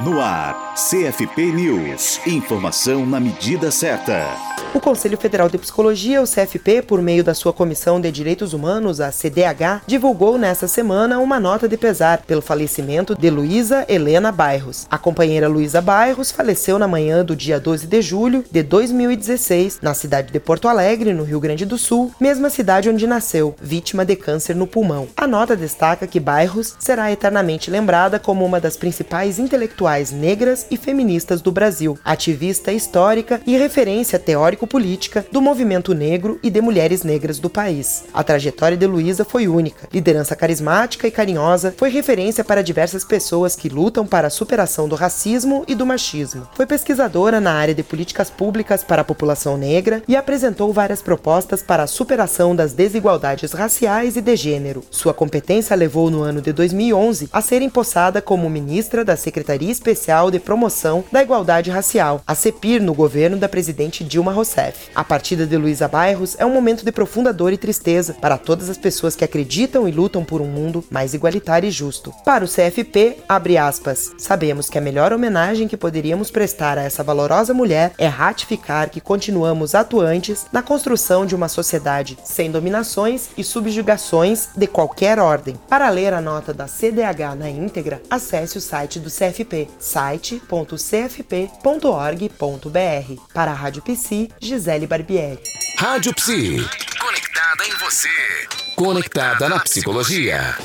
No ar, CFP News. Informação na medida certa. O Conselho Federal de Psicologia, o CFP, por meio da sua Comissão de Direitos Humanos, a CDH, divulgou nesta semana uma nota de pesar pelo falecimento de Luísa Helena Bairros. A companheira Luísa Bairros faleceu na manhã do dia 12 de julho de 2016, na cidade de Porto Alegre, no Rio Grande do Sul, mesma cidade onde nasceu, vítima de câncer no pulmão. A nota destaca que Bairros será eternamente lembrada como uma das principais intelectuais negras e feministas do Brasil, ativista histórica e referência teórico política do movimento negro e de mulheres negras do país. A trajetória de Luísa foi única. Liderança carismática e carinhosa, foi referência para diversas pessoas que lutam para a superação do racismo e do machismo. Foi pesquisadora na área de políticas públicas para a população negra e apresentou várias propostas para a superação das desigualdades raciais e de gênero. Sua competência levou no ano de 2011 a ser empossada como ministra da Secretaria Especial de Promoção da Igualdade Racial, a CEPIR, no governo da presidente Dilma Rousseff. A partida de Luísa Bairros é um momento de profunda dor e tristeza para todas as pessoas que acreditam e lutam por um mundo mais igualitário e justo. Para o CFP, abre aspas, sabemos que a melhor homenagem que poderíamos prestar a essa valorosa mulher é ratificar que continuamos atuantes na construção de uma sociedade sem dominações e subjugações de qualquer ordem. Para ler a nota da CDH na íntegra, acesse o site do CFP, site.cfp.org.br. Para a Rádio PC, Gisele Barbieri. Rádio Psi. Conectada em você. Conectada na psicologia.